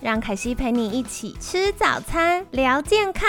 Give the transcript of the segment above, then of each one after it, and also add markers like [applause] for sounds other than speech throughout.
让凯西陪你一起吃早餐，聊健康。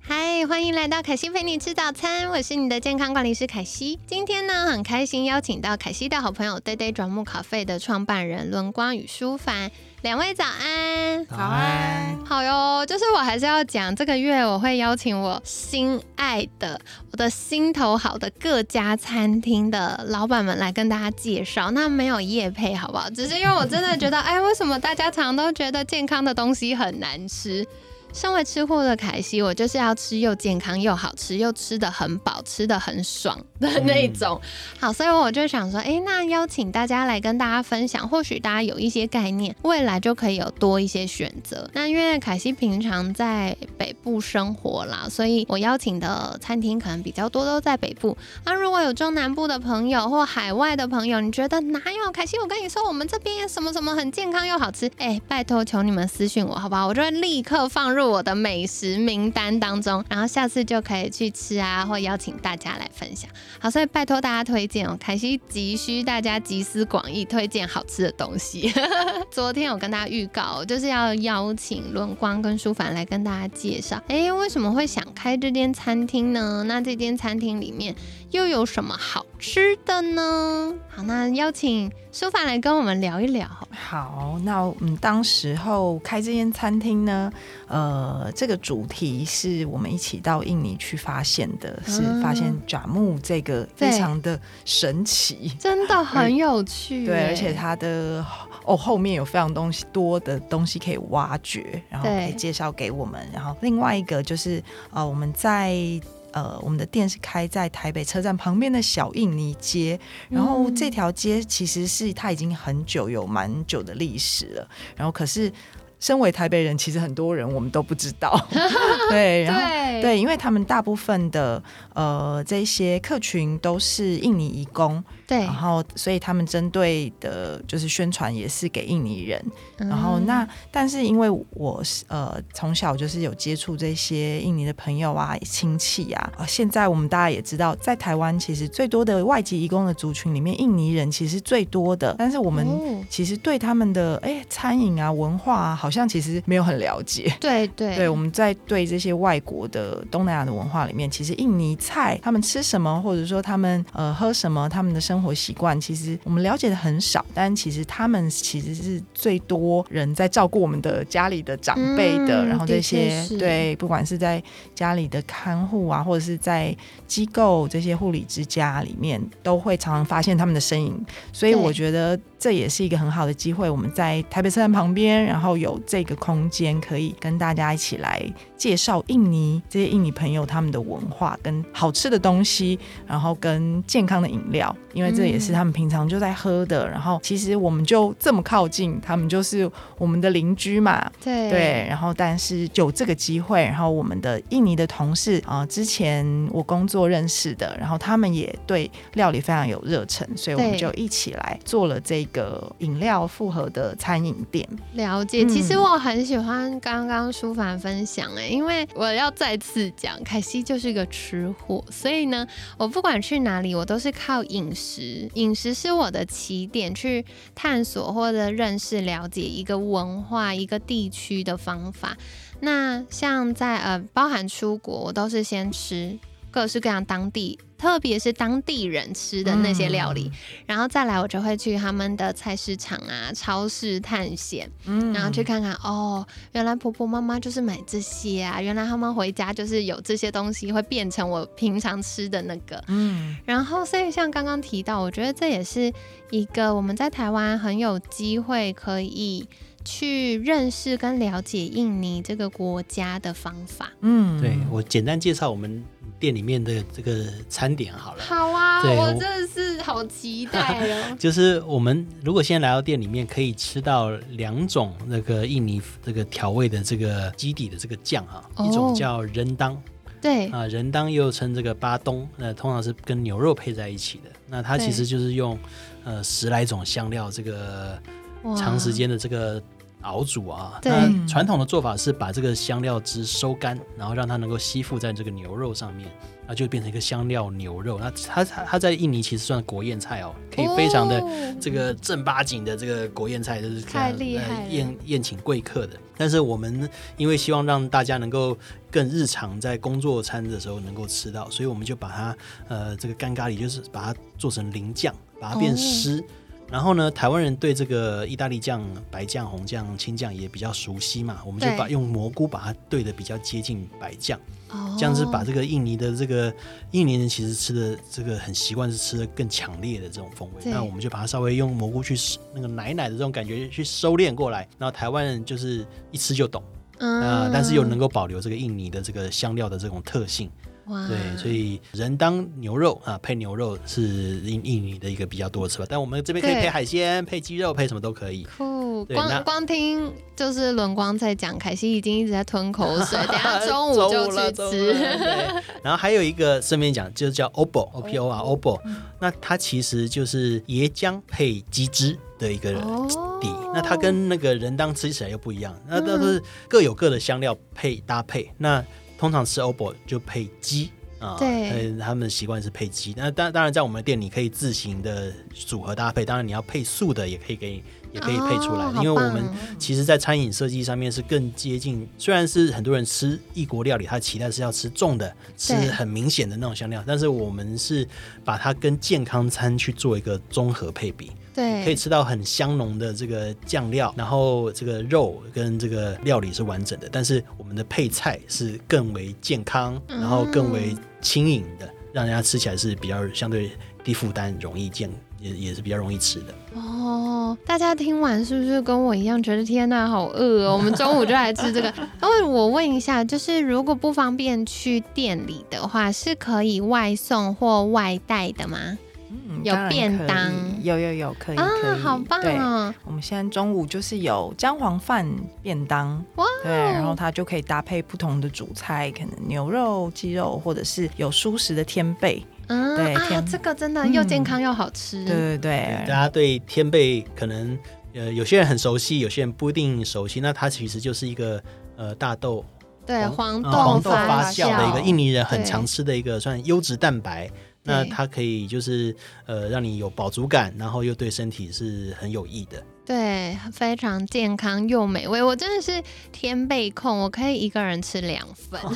嗨，欢迎来到凯西陪你吃早餐，我是你的健康管理师凯西。今天呢，很开心邀请到凯西的好朋友 Day Day 转木咖啡的创办人轮光与舒凡，两位早安，早安，好哟。就是我还是要讲，这个月我会邀请我心爱的、我的心头好的各家餐厅的老板们来跟大家介绍。那没有夜配，好不好？只是因为我真的觉得，哎，为什么大家常都觉得健康的东西很难吃？身为吃货的凯西，我就是要吃又健康又好吃，又吃的很饱，吃的很爽的那种。好，所以我就想说，哎，那邀请大家来跟大家分享，或许大家有一些概念，未来就可以有多一些选择。那因为凯西平常在北部生活啦，所以我邀请的餐厅可能比较多都在北部。那如果有中南部的朋友或海外的朋友，你觉得哪有凯西？我跟你说，我们这边什么什么很健康又好吃，哎，拜托求你们私信我好不好？我就会立刻放入。入我的美食名单当中，然后下次就可以去吃啊，或邀请大家来分享。好，所以拜托大家推荐哦，凯西急需大家集思广益，推荐好吃的东西。[laughs] 昨天有跟大家预告，就是要邀请轮光跟舒凡来跟大家介绍。哎，为什么会想开这间餐厅呢？那这间餐厅里面又有什么好吃的呢？好，那邀请舒凡来跟我们聊一聊。好，那我们当时候开这间餐厅呢，呃，这个主题是我们一起到印尼去发现的，是发现爪木这个非常的神奇，真的很有趣。对，而且它的哦后面有非常东西多的东西可以挖掘，然后可以介绍给我们。然后另外一个就是呃，我们在。呃，我们的店是开在台北车站旁边的小印尼街，然后这条街其实是它已经很久有蛮久的历史了，然后可是。身为台北人，其实很多人我们都不知道，[laughs] 对，然后对，因为他们大部分的呃这些客群都是印尼移工，对，然后所以他们针对的就是宣传也是给印尼人，然后那但是因为我是呃从小就是有接触这些印尼的朋友啊亲戚啊，现在我们大家也知道，在台湾其实最多的外籍移工的族群里面，印尼人其实最多的，但是我们其实对他们的哎餐饮啊文化啊好。好像其实没有很了解，对对对，我们在对这些外国的东南亚的文化里面，其实印尼菜他们吃什么，或者说他们呃喝什么，他们的生活习惯，其实我们了解的很少。但其实他们其实是最多人在照顾我们的家里的长辈的，然后这些对，不管是在家里的看护啊，或者是在机构这些护理之家里面，都会常常发现他们的身影。所以我觉得。这也是一个很好的机会，我们在台北车站旁边，然后有这个空间可以跟大家一起来介绍印尼这些印尼朋友他们的文化跟好吃的东西，然后跟健康的饮料，因为这也是他们平常就在喝的。然后其实我们就这么靠近，他们就是我们的邻居嘛。对对，然后但是有这个机会，然后我们的印尼的同事啊，之前我工作认识的，然后他们也对料理非常有热忱，所以我们就一起来做了这。个饮料复合的餐饮店，了解。其实我很喜欢刚刚舒凡分享哎，因为我要再次讲，凯西就是一个吃货，所以呢，我不管去哪里，我都是靠饮食，饮食是我的起点，去探索或者认识、了解一个文化、一个地区的方法。那像在呃，包含出国，我都是先吃各式各样当地。特别是当地人吃的那些料理，然后再来我就会去他们的菜市场啊、超市探险，嗯，然后去看看哦，原来婆婆妈妈就是买这些啊，原来他们回家就是有这些东西会变成我平常吃的那个，嗯，然后所以像刚刚提到，我觉得这也是一个我们在台湾很有机会可以去认识跟了解印尼这个国家的方法。嗯，对我简单介绍我们。店里面的这个餐点好了。好啊，对我我真的是好期待哦。[laughs] 就是我们如果现在来到店里面，可以吃到两种那个印尼这个调味的这个基底的这个酱啊，哦一种叫人当对，啊，人当又称这个巴东，那通常是跟牛肉配在一起的。那它其实就是用呃十来种香料，这个哇长时间的这个熬煮啊。对那传统的做法是把这个香料汁收干，然后让它能够吸附在这个牛肉上面，然后就变成一个香料牛肉。那它它它在印尼其实算国宴菜哦，可以非常的哦这个正八经的这个国宴菜，就是太厉害宴宴请贵客的。但是我们因为希望让大家能够更日常在工作餐的时候能够吃到，所以我们就把它呃这个干咖喱就是把它做成淋酱，把它变哦湿。然后呢，台湾人对这个意大利酱、白酱、红酱、青酱也比较熟悉嘛，我们就把用蘑菇把它兑的比较接近白酱。哦。这样子把这个印尼的这个印尼人其实吃的这个很习惯是吃的更强烈的这种风味，那我们就把它稍微用蘑菇去那个奶奶的这种感觉去收敛过来，然后台湾人就是一吃就懂，嗯。啊、但是又能够保留这个印尼的这个香料的这种特性，哇对，所以人当牛肉啊配牛肉是印印尼的一个比较多的吃法，但我们这边可以配海鲜、配鸡肉、配什么都可以。酷，光光听就是轮光在讲，凯西已经一直在吞口水，等下中午就去吃。[laughs] 然后还有一个顺便讲，就是叫 obo o p o 啊 obo，那它其实就是椰浆配鸡汁的一个哦底。那它跟那个人当吃起来又不一样，那嗯都是各有各的香料配搭配。那通常吃 obo 就配鸡。啊，对。呃他们的习惯是配鸡，那当当然在我们的店里可以自行的组合搭配，当然你要配素的也可以给你，也可以配出来，哦因为我们其实，在餐饮设计上面是更接近，虽然是很多人吃异国料理，他期待是要吃重的，吃很明显的那种香料，但是我们是把它跟健康餐去做一个综合配比，对，可以吃到很香浓的这个酱料，然后这个肉跟这个料理是完整的，但是我们的配菜是更为健康，然后更为轻盈的，让人家吃起来是比较相对低负担、容易健，也也是比较容易吃的。哦，大家听完是不是跟我一样觉得天呐，好饿哦？我们中午就来吃这个。[laughs] 那我问一下，就是如果不方便去店里的话，是可以外送或外带的吗？嗯有便当有有有，可以啊可以，，好棒对哦！我们现在中午就是有姜黄饭便当，哇对，然后它就可以搭配不同的主菜，可能牛肉、鸡肉，或者是有蔬食的天贝。嗯啊，对啊这个真的又健康又好吃。对对对大，家对天贝可能呃有些人很熟悉，有些人不一定熟悉。那它其实就是一个呃大豆对，黄豆黄豆发发酵的一个印尼人很常吃的一个算优质蛋白。那它可以就是呃让你有饱足感，然后又对身体是很有益的。对，非常健康又美味。我真的是天贝控，我可以一个人吃两份。[laughs]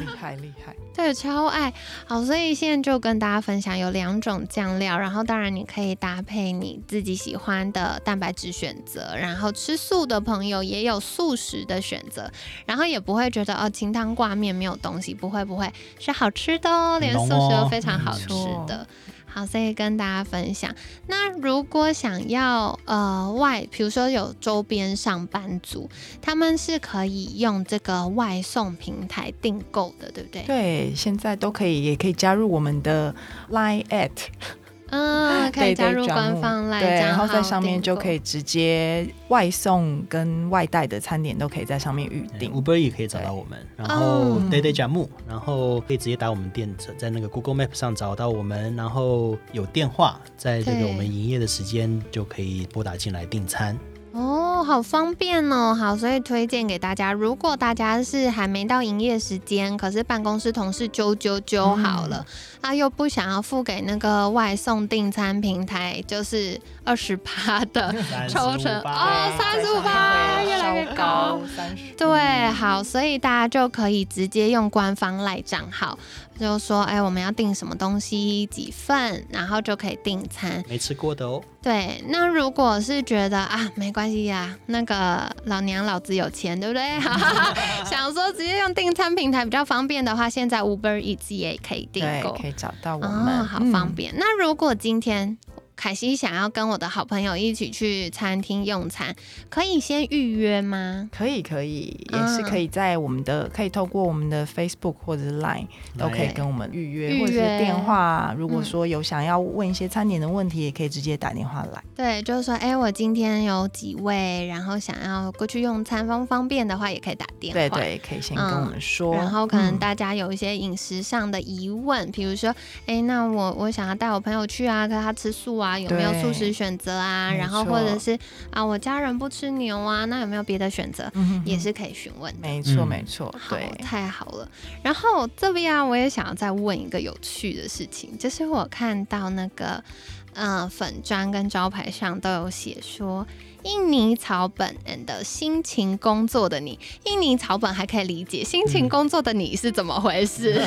厉害厉害。[laughs] 对，超爱。好，所以现在就跟大家分享有两种酱料，然后当然你可以搭配你自己喜欢的蛋白质选择，然后吃素的朋友也有素食的选择，然后也不会觉得哦清汤挂面没有东西，不会不会，是好吃的哦，连素食都非常好吃的。好，所以跟大家分享。那如果想要呃外，比如说有周边上班族，他们是可以用这个外送平台订购的，对不对？对，现在都可以，也可以加入我们的 Line at，嗯，[laughs] 可以加入官方来，对，然后在上面就可以直接外送跟外带的餐点都可以在上面预定。Uber 也可以找到我们，然后哦 Day Day 加木，然后可以直接打我们店在那个 Google Map 上找到我们，然后有电话，在这个我们营业的时间就可以拨打进来订餐。哦，好方便哦。好，所以推荐给大家。如果大家是还没到营业时间，可是办公室同事揪揪揪好了，啊，又不想要付给那个外送订餐平台，就是二十趴的抽成哦，三十五趴，越来越高。。对，好，所以大家就可以直接用官方赖账号，就说，哎，我们要订什么东西几份，然后就可以订餐。没吃过的哦，对，那如果是觉得啊，没关系呀，那个老娘老子有钱，对不对？[laughs] 想说直接用订餐平台比较方便的话，现在 Uber Eats 也可以订，购可以找到我哦，们，好方便。那如果今天凯西想要跟我的好朋友一起去餐厅用餐，可以先预约吗？可以，可以，也是可以在我们的，可以透过我们的 Facebook 或者是 Line 都可以跟我们预约，或者是电话。如果说有想要问一些餐点的问题，也可以直接打电话来。对，就是说，哎，我今天有几位，然后想要过去用餐，方方便的话，也可以打电话。对对，可以先跟我们说。然后可能大家有一些饮食上的疑问，比如说，哎，那我我想要带我朋友去啊，可他吃素啊，有没有素食选择啊？然后或者是啊，我家人不吃牛啊，那有没有别的选择？也是可以询问的。没错，没错，对，太好了。然后这边啊，我也想要再问一个有趣的事情，就是我看到那个。嗯，粉砖跟招牌上都有写说印尼草本 and 辛勤工作的你，印尼草本还可以理解，辛勤工作的你是怎么回事？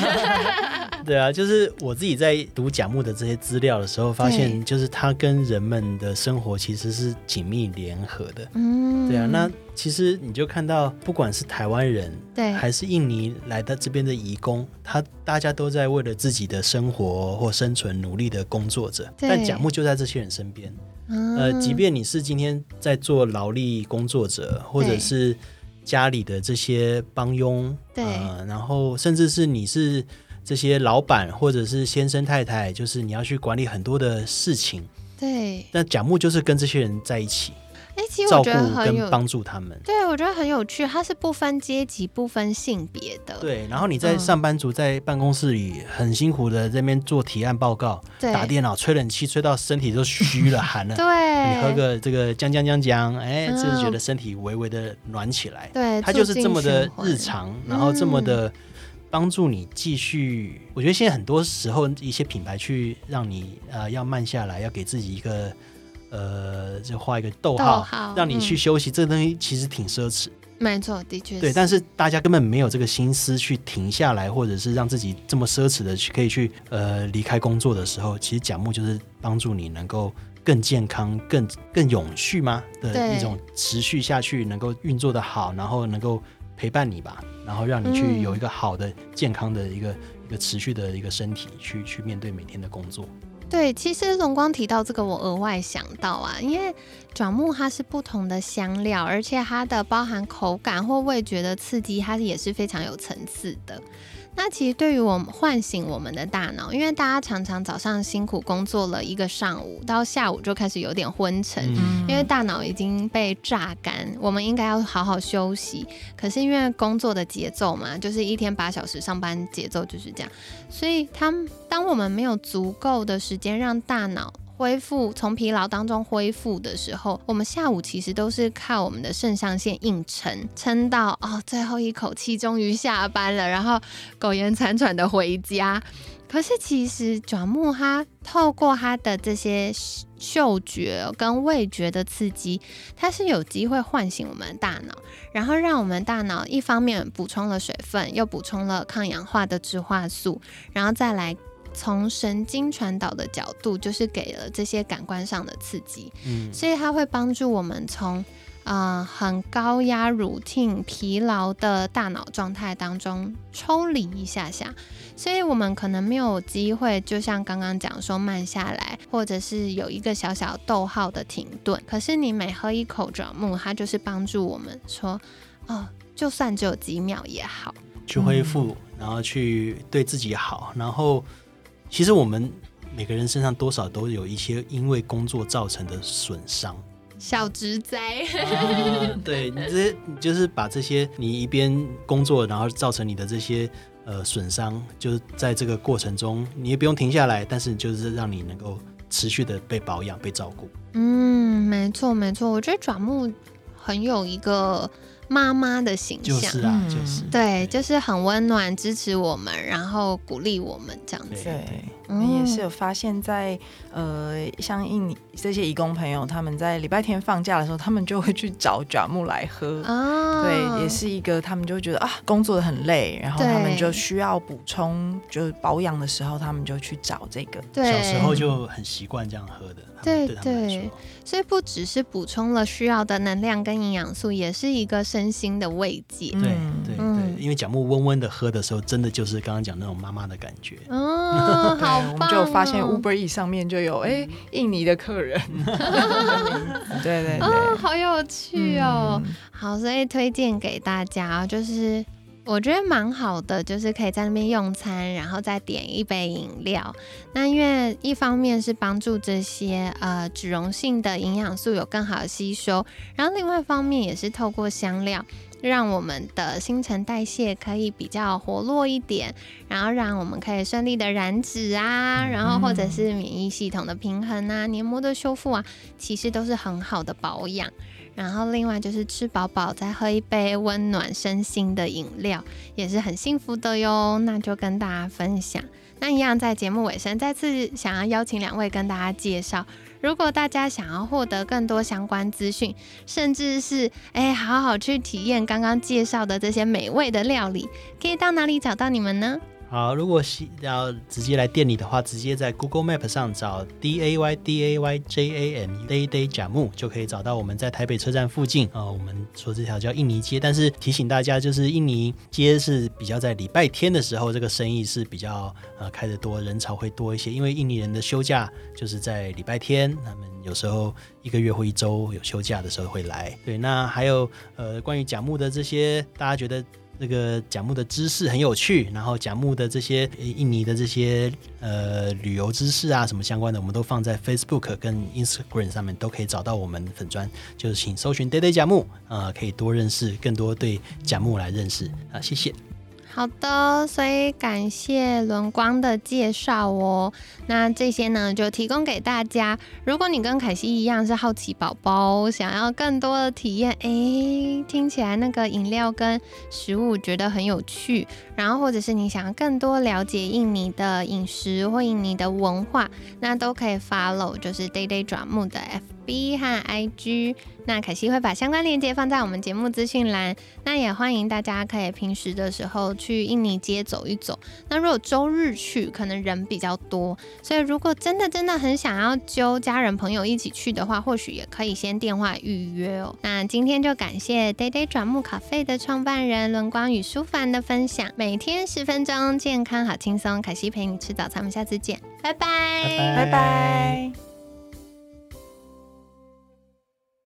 [laughs] 对啊，就是我自己在读甲木的这些资料的时候，发现就是他跟人们的生活其实是紧密联合的。嗯，对啊，那其实你就看到，不管是台湾人，对，还是印尼来到这边的移工，他大家都在为了自己的生活或生存努力的工作着，但甲木就在这些人身边。呃，即便你是今天在做劳力工作者，或者是家里的这些帮佣，对，然后甚至是你是这些老板或者是先生太太，就是你要去管理很多的事情，对。那甲木就是跟这些人在一起。哎，其实我觉得很有帮助他们。对，我觉得很有趣，它是不分阶级、不分性别的。对，然后你在上班族在办公室里很辛苦的这边做提案报告，打电脑、吹冷气，吹到身体都虚了、[laughs] 寒了。对，你喝个这个姜姜姜姜，哎，就是觉得身体微微的暖起来。对，它就是这么的日常，然后这么的帮助你继续。我觉得现在很多时候一些品牌去让你呃要慢下来，要给自己一个。呃，就画一个逗号，让你去休息。这个东西其实挺奢侈，没错，的确对。但是大家根本没有这个心思去停下来，或者是让自己这么奢侈的去可以去呃离开工作的时候，其实甲木就是帮助你能够更健康、更更永续吗的一种持续下去，能够运作的好，然后能够陪伴你吧，然后让你去有一个好的、健康的一个一个持续的一个身体，去去面对每天的工作。对，其实荣光提到这个，我额外想到啊，因为转木它是不同的香料，而且它的包含口感或味觉的刺激，它也是非常有层次的。那其实对于我们唤醒我们的大脑，因为大家常常早上辛苦工作了一个上午，到下午就开始有点昏沉，因为大脑已经被榨干，我们应该要好好休息。可是因为工作的节奏嘛，就是一天八小时上班节奏就是这样，所以他当我们没有足够的时间让大脑。恢复从疲劳当中恢复的时候，我们下午其实都是靠我们的肾上腺硬撑，撑到哦最后一口气，终于下班了，然后苟延残喘的回家。可是其实转木它透过它的这些嗅觉跟味觉的刺激，它是有机会唤醒我们的大脑，然后让我们大脑一方面补充了水分，又补充了抗氧化的植化素，然后再来。从神经传导的角度，就是给了这些感官上的刺激，嗯，所以它会帮助我们从呃很高压、routine、疲劳的大脑状态当中抽离一下下，所以我们可能没有机会，就像刚刚讲说慢下来，或者是有一个小小逗号的停顿。可是你每喝一口转木，它就是帮助我们说，哦，就算只有几秒也好，去恢复，然后去对自己好，然后。其实我们每个人身上多少都有一些因为工作造成的损伤，小职灾。[laughs] 对，你这就是把这些你一边工作，然后造成你的这些呃损伤，就是在这个过程中，你也不用停下来，但是就是让你能够持续的被保养、被照顾。嗯，没错没错，我觉得转木很有一个。妈妈的形象，就是啊，就是。对，就是很温暖，支持我们，然后鼓励我们这样子。对，我们也是有发现，在呃，像印尼这些义工朋友，他们在礼拜天放假的时候，他们就会去找卷木来喝。啊，对，也是一个，他们就觉得啊，工作的很累，然后他们就需要补充，就是保养的时候，他们就去找这个。对，小时候就很习惯这样喝的。对对，所以不只是补充了需要的能量跟营养素，也是一个身心的慰藉。对对对，因为甲木温温的喝的时候，真的就是刚刚讲那种妈妈的感觉。哦，[laughs] 对，好我们、就发现哦 Uber E 上面就有哎、印尼的客人，对 [laughs] 对对，哦，好有趣哦。嗯好，所以推荐给大家，就是我觉得蛮好的，就是可以在那边用餐，然后再点一杯饮料。那因为一方面是帮助这些呃脂溶性的营养素有更好的吸收，然后另外一方面也是透过香料。让我们的新陈代谢可以比较活络一点，然后让我们可以顺利的燃脂啊，然后或者是免疫系统的平衡啊、黏膜的修复啊，其实都是很好的保养。然后另外就是吃饱饱，再喝一杯温暖身心的饮料，也是很幸福的哟。那就跟大家分享。那一样在节目尾声，再次想要邀请两位跟大家介绍，如果大家想要获得更多相关资讯，甚至是哎好好去体验刚刚介绍的这些美味的料理，可以到哪里找到你们呢？好，如果是要直接来店里的话，直接在 Google Map 上找 D A Y D A Y J A M Day Day 甲木，就可以找到我们在台北车站附近啊、我们说这条叫印尼街，但是提醒大家，就是印尼街是比较在礼拜天的时候，这个生意是比较呃开得多，人潮会多一些，因为印尼人的休假就是在礼拜天，他们有时候一个月或一周有休假的时候会来。对，那还有呃关于甲木的这些，大家觉得这个甲木的知识很有趣，然后甲木的这些印尼的这些呃旅游知识啊什么相关的，我们都放在 Facebook 跟 Instagram 上面都可以找到我们粉砖，就是请搜寻 Day Day 甲木呃、可以多认识更多对甲木来认识啊，谢谢。好的，所以感谢轮光的介绍哦。那这些呢，就提供给大家。如果你跟凯西一样是好奇宝宝，想要更多的体验，诶，听起来那个饮料跟食物觉得很有趣，然后或者是你想要更多了解印尼的饮食或印尼的文化，那都可以 follow 就是 Day Day 转木的 F FB 和 IG。那凯西会把相关链接放在我们节目资讯栏。那也欢迎大家可以平时的时候去印尼街走一走。那如果周日去，可能人比较多，所以如果真的真的很想要揪家人朋友一起去的话，或许也可以先电话预约哦。那今天就感谢 Day Day 转木咖啡的创办人轮光与舒凡的分享，每天十分钟，健康好轻松。凯西陪你吃早餐，我们下次见，拜拜拜拜拜拜。